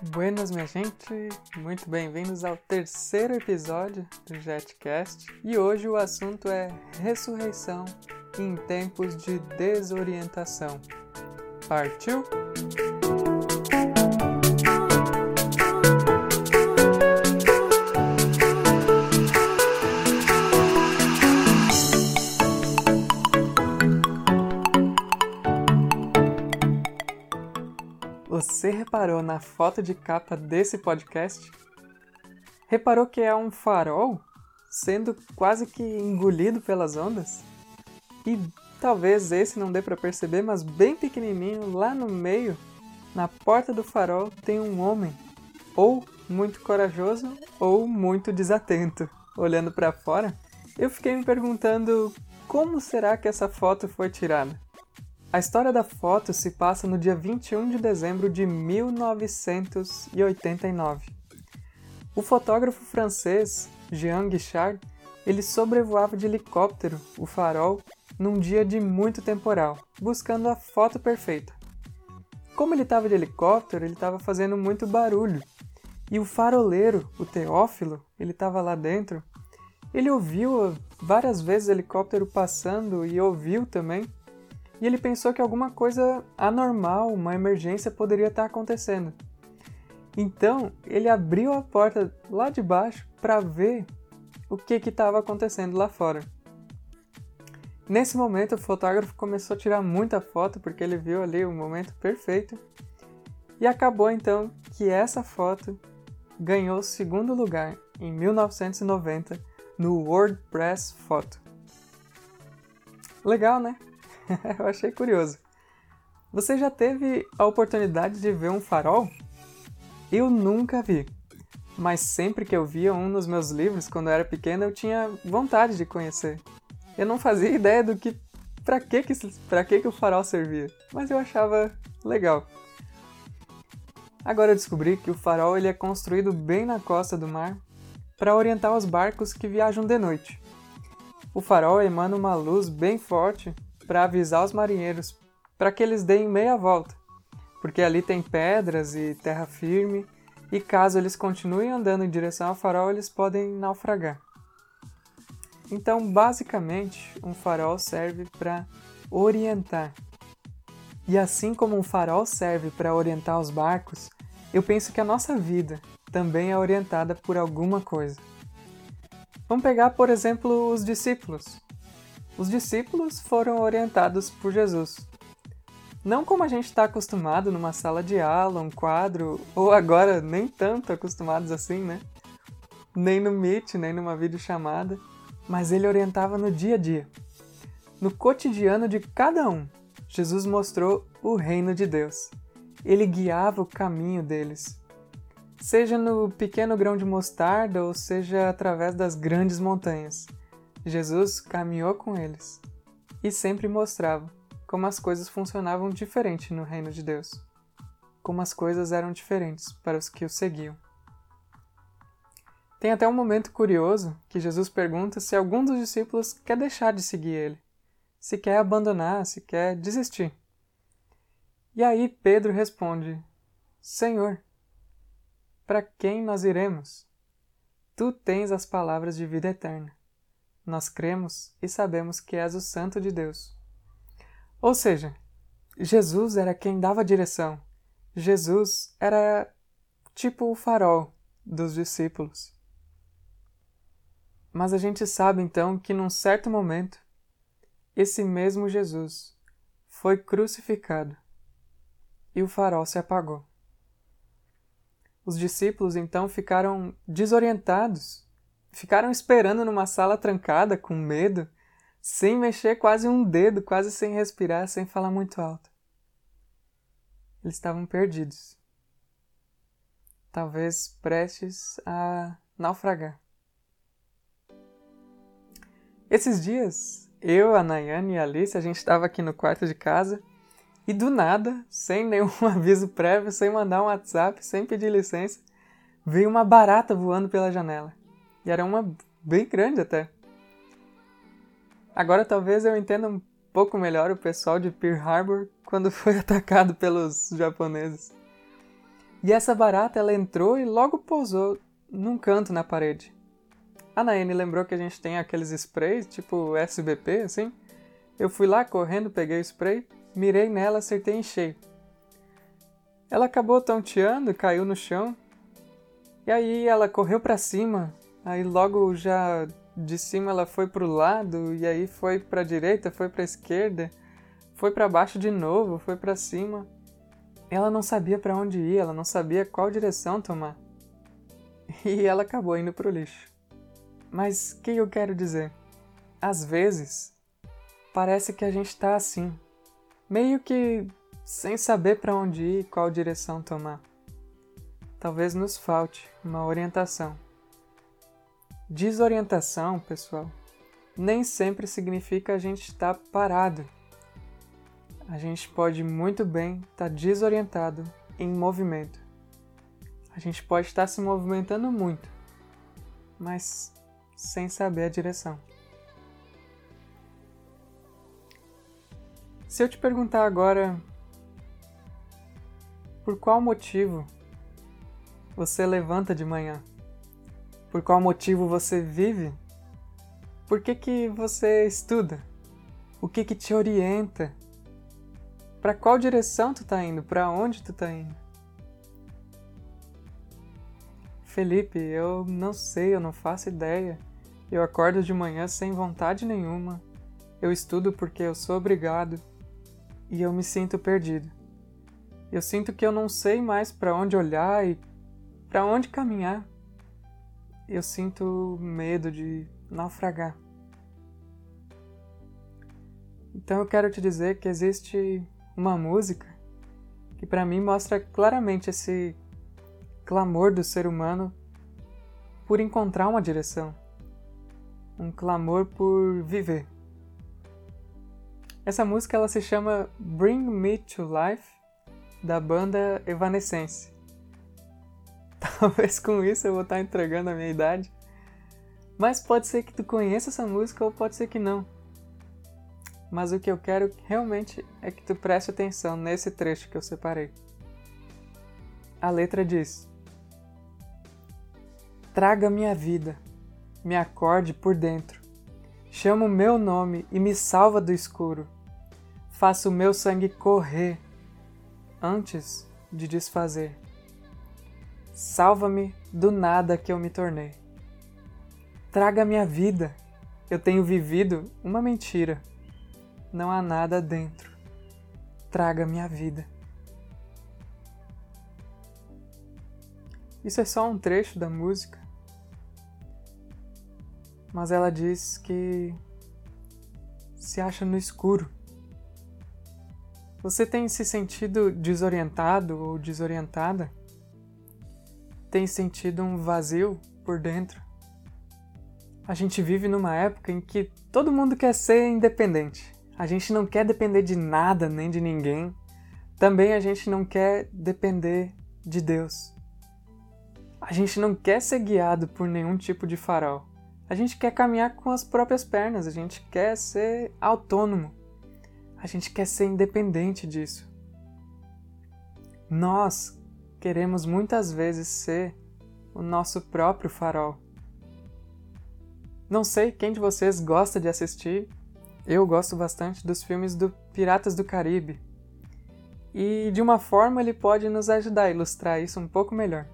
Buenas, minha gente! Muito bem-vindos ao terceiro episódio do JetCast e hoje o assunto é ressurreição em tempos de desorientação. Partiu? Você reparou na foto de capa desse podcast? Reparou que é um farol sendo quase que engolido pelas ondas? E talvez esse não dê para perceber, mas bem pequenininho lá no meio, na porta do farol, tem um homem, ou muito corajoso ou muito desatento. Olhando para fora, eu fiquei me perguntando como será que essa foto foi tirada? A história da foto se passa no dia 21 de dezembro de 1989. O fotógrafo francês Jean Guichard, ele sobrevoava de helicóptero o farol num dia de muito temporal, buscando a foto perfeita. Como ele estava de helicóptero, ele estava fazendo muito barulho. E o faroleiro, o Teófilo, ele estava lá dentro. Ele ouviu várias vezes o helicóptero passando e ouviu também e ele pensou que alguma coisa anormal, uma emergência poderia estar acontecendo. Então, ele abriu a porta lá de baixo para ver o que estava acontecendo lá fora. Nesse momento, o fotógrafo começou a tirar muita foto porque ele viu ali o momento perfeito. E acabou então que essa foto ganhou o segundo lugar em 1990 no WordPress Photo. Legal, né? Eu achei curioso. Você já teve a oportunidade de ver um farol? Eu nunca vi. Mas sempre que eu via um nos meus livros quando eu era pequena, eu tinha vontade de conhecer. Eu não fazia ideia do que para que que para que que o farol servia, mas eu achava legal. Agora eu descobri que o farol ele é construído bem na costa do mar para orientar os barcos que viajam de noite. O farol emana uma luz bem forte para avisar os marinheiros para que eles deem meia volta, porque ali tem pedras e terra firme, e caso eles continuem andando em direção ao farol, eles podem naufragar. Então, basicamente, um farol serve para orientar. E assim como um farol serve para orientar os barcos, eu penso que a nossa vida também é orientada por alguma coisa. Vamos pegar, por exemplo, os discípulos os discípulos foram orientados por Jesus. Não como a gente está acostumado numa sala de aula, um quadro, ou agora nem tanto acostumados assim, né? Nem no Meet, nem numa videochamada, mas ele orientava no dia a dia. No cotidiano de cada um, Jesus mostrou o reino de Deus. Ele guiava o caminho deles. Seja no pequeno grão de mostarda ou seja através das grandes montanhas. Jesus caminhou com eles e sempre mostrava como as coisas funcionavam diferente no reino de Deus, como as coisas eram diferentes para os que o seguiam. Tem até um momento curioso que Jesus pergunta se algum dos discípulos quer deixar de seguir ele, se quer abandonar, se quer desistir. E aí Pedro responde: Senhor, para quem nós iremos? Tu tens as palavras de vida eterna nós cremos e sabemos que és o Santo de Deus. Ou seja, Jesus era quem dava direção. Jesus era tipo o farol dos discípulos. Mas a gente sabe então que num certo momento, esse mesmo Jesus foi crucificado e o farol se apagou. Os discípulos então ficaram desorientados ficaram esperando numa sala trancada, com medo, sem mexer quase um dedo, quase sem respirar, sem falar muito alto. Eles estavam perdidos. Talvez prestes a naufragar. Esses dias, eu, a Nayane e a Alice, a gente estava aqui no quarto de casa e do nada, sem nenhum aviso prévio, sem mandar um WhatsApp, sem pedir licença, veio uma barata voando pela janela. E era uma bem grande até. Agora talvez eu entenda um pouco melhor o pessoal de Pearl Harbor quando foi atacado pelos japoneses. E essa barata ela entrou e logo pousou num canto na parede. A Naene lembrou que a gente tem aqueles sprays, tipo SBP, assim. Eu fui lá correndo, peguei o spray, mirei nela, acertei em cheio. Ela acabou tonteando, caiu no chão. E aí ela correu para cima, aí logo já de cima ela foi pro lado e aí foi para direita, foi para esquerda, foi para baixo de novo, foi para cima. Ela não sabia para onde ir, ela não sabia qual direção tomar. E ela acabou indo pro lixo. Mas o que eu quero dizer? Às vezes, parece que a gente tá assim, meio que sem saber para onde ir e qual direção tomar. Talvez nos falte uma orientação. Desorientação, pessoal, nem sempre significa a gente estar parado. A gente pode muito bem estar desorientado em movimento. A gente pode estar se movimentando muito, mas sem saber a direção. Se eu te perguntar agora por qual motivo você levanta de manhã? Por qual motivo você vive? Por que, que você estuda? O que, que te orienta? Para qual direção tu tá indo? Para onde tu tá indo? Felipe, eu não sei, eu não faço ideia. Eu acordo de manhã sem vontade nenhuma. Eu estudo porque eu sou obrigado e eu me sinto perdido. Eu sinto que eu não sei mais para onde olhar e para onde caminhar eu sinto medo de naufragar. Então eu quero te dizer que existe uma música que para mim mostra claramente esse clamor do ser humano por encontrar uma direção, um clamor por viver. Essa música ela se chama Bring Me to Life da banda Evanescence. Talvez com isso eu vou estar entregando a minha idade. Mas pode ser que tu conheça essa música ou pode ser que não. Mas o que eu quero realmente é que tu preste atenção nesse trecho que eu separei. A letra diz: Traga minha vida, me acorde por dentro. Chama o meu nome e me salva do escuro. Faça o meu sangue correr antes de desfazer. Salva-me do nada que eu me tornei. Traga minha vida. Eu tenho vivido uma mentira. Não há nada dentro. Traga minha vida. Isso é só um trecho da música. Mas ela diz que se acha no escuro. Você tem se sentido desorientado ou desorientada? Tem sentido um vazio por dentro. A gente vive numa época em que todo mundo quer ser independente. A gente não quer depender de nada nem de ninguém. Também a gente não quer depender de Deus. A gente não quer ser guiado por nenhum tipo de farol. A gente quer caminhar com as próprias pernas, a gente quer ser autônomo. A gente quer ser independente disso. Nós queremos muitas vezes ser o nosso próprio farol. Não sei quem de vocês gosta de assistir, eu gosto bastante dos filmes do Piratas do Caribe. E de uma forma ele pode nos ajudar a ilustrar isso um pouco melhor.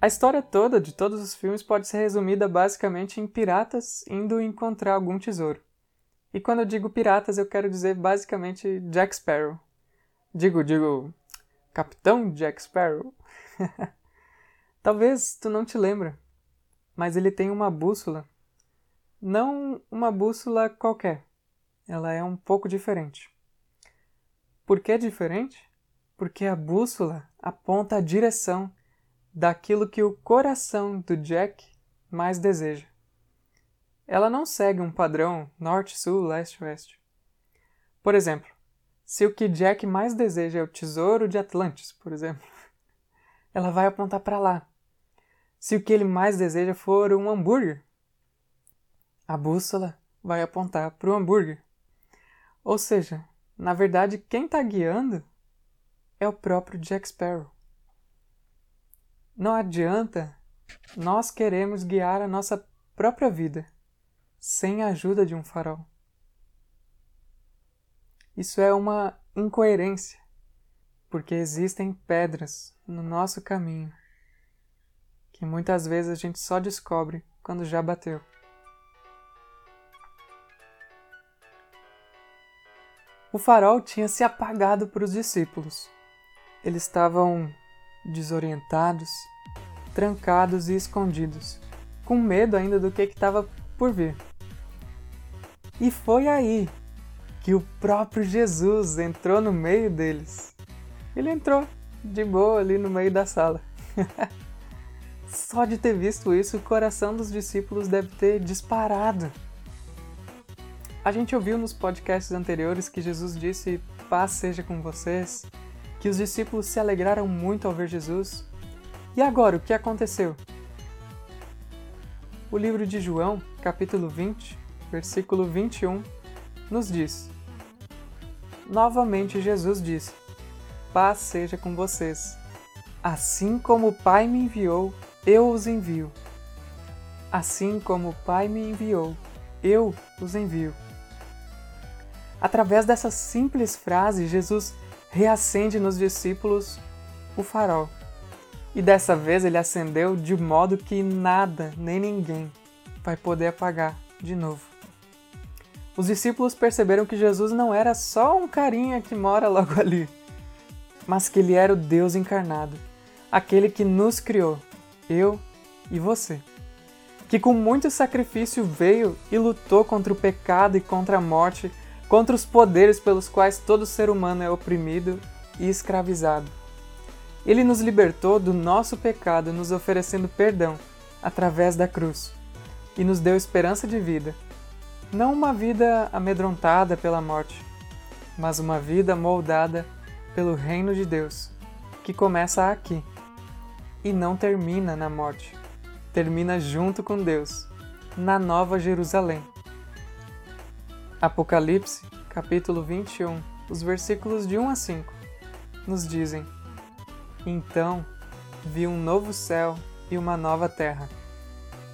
A história toda de todos os filmes pode ser resumida basicamente em piratas indo encontrar algum tesouro. E quando eu digo piratas, eu quero dizer basicamente Jack Sparrow. Digo, digo, Capitão Jack Sparrow. Talvez tu não te lembra, mas ele tem uma bússola. Não uma bússola qualquer. Ela é um pouco diferente. Por que diferente? Porque a bússola aponta a direção daquilo que o coração do Jack mais deseja. Ela não segue um padrão norte-sul, leste-oeste. Por exemplo, se o que Jack mais deseja é o tesouro de Atlantis, por exemplo, ela vai apontar para lá. Se o que ele mais deseja for um hambúrguer, a bússola vai apontar para o hambúrguer. Ou seja, na verdade, quem está guiando é o próprio Jack Sparrow, não adianta nós queremos guiar a nossa própria vida sem a ajuda de um farol. Isso é uma incoerência, porque existem pedras no nosso caminho que muitas vezes a gente só descobre quando já bateu. O farol tinha se apagado para os discípulos. Eles estavam desorientados, trancados e escondidos, com medo ainda do que estava por vir. E foi aí que o próprio Jesus entrou no meio deles. Ele entrou de boa ali no meio da sala. Só de ter visto isso, o coração dos discípulos deve ter disparado. A gente ouviu nos podcasts anteriores que Jesus disse: Paz seja com vocês, que os discípulos se alegraram muito ao ver Jesus. E agora, o que aconteceu? O livro de João, capítulo 20, versículo 21, nos diz: Novamente Jesus disse: Paz seja com vocês. Assim como o Pai me enviou, eu os envio. Assim como o Pai me enviou, eu os envio. Através dessa simples frase, Jesus reacende nos discípulos o farol. E dessa vez ele acendeu de modo que nada nem ninguém vai poder apagar de novo. Os discípulos perceberam que Jesus não era só um carinha que mora logo ali, mas que ele era o Deus encarnado, aquele que nos criou, eu e você. Que com muito sacrifício veio e lutou contra o pecado e contra a morte, contra os poderes pelos quais todo ser humano é oprimido e escravizado. Ele nos libertou do nosso pecado, nos oferecendo perdão através da cruz, e nos deu esperança de vida. Não uma vida amedrontada pela morte, mas uma vida moldada pelo reino de Deus, que começa aqui e não termina na morte. Termina junto com Deus, na Nova Jerusalém. Apocalipse, capítulo 21, os versículos de 1 a 5, nos dizem: Então vi um novo céu e uma nova terra,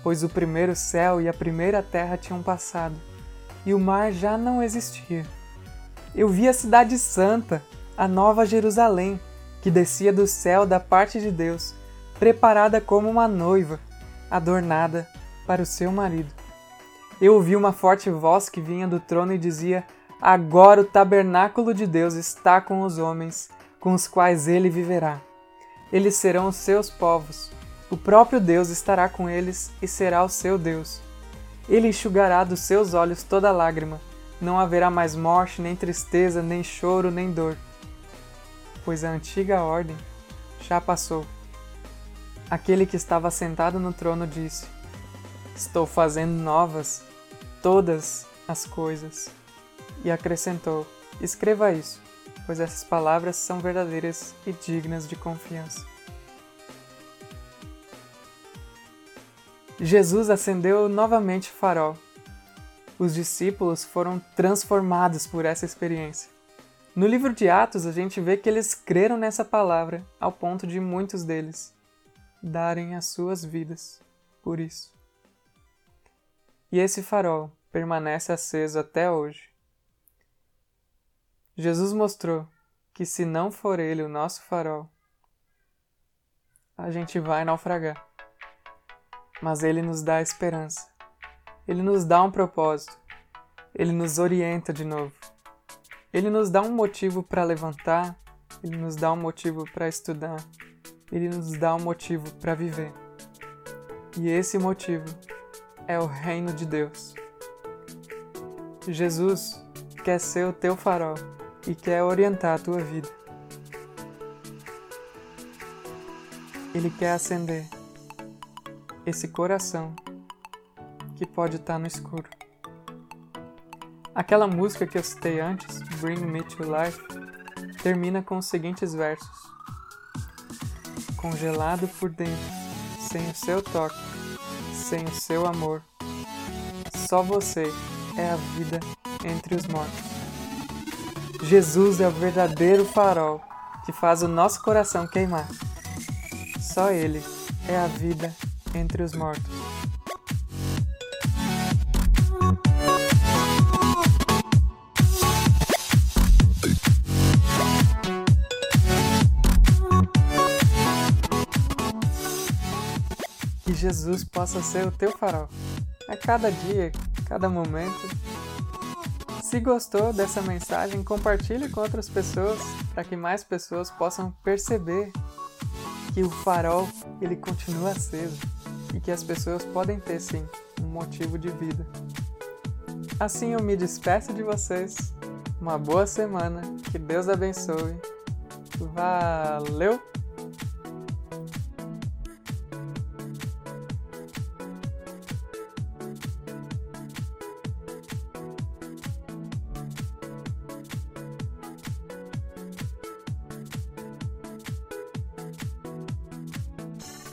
pois o primeiro céu e a primeira terra tinham passado, e o mar já não existia. Eu vi a Cidade Santa, a Nova Jerusalém, que descia do céu da parte de Deus preparada como uma noiva, adornada para o seu marido. Eu ouvi uma forte voz que vinha do trono e dizia: Agora o tabernáculo de Deus está com os homens, com os quais ele viverá. Eles serão os seus povos. O próprio Deus estará com eles e será o seu Deus. Ele enxugará dos seus olhos toda lágrima. Não haverá mais morte, nem tristeza, nem choro, nem dor, pois a antiga ordem já passou. Aquele que estava sentado no trono disse: Estou fazendo novas todas as coisas. E acrescentou: Escreva isso, pois essas palavras são verdadeiras e dignas de confiança. Jesus acendeu novamente o farol. Os discípulos foram transformados por essa experiência. No livro de Atos, a gente vê que eles creram nessa palavra ao ponto de muitos deles darem as suas vidas por isso. E esse farol permanece aceso até hoje. Jesus mostrou que se não for ele o nosso farol, a gente vai naufragar. Mas ele nos dá esperança. Ele nos dá um propósito. Ele nos orienta de novo. Ele nos dá um motivo para levantar, ele nos dá um motivo para estudar, ele nos dá um motivo para viver. E esse motivo é o reino de Deus. Jesus quer ser o teu farol e quer orientar a tua vida. Ele quer acender esse coração que pode estar no escuro. Aquela música que eu citei antes, Bring Me to Life, termina com os seguintes versos: congelado por dentro, sem o seu toque, sem o seu amor. Só você é a vida entre os mortos. Jesus é o verdadeiro farol que faz o nosso coração queimar. Só Ele é a vida entre os mortos. Que Jesus possa ser o teu farol a cada dia, cada momento. Se gostou dessa mensagem, compartilhe com outras pessoas para que mais pessoas possam perceber que o farol ele continua aceso e que as pessoas podem ter sim um motivo de vida. Assim eu me despeço de vocês. Uma boa semana, que Deus abençoe. Valeu!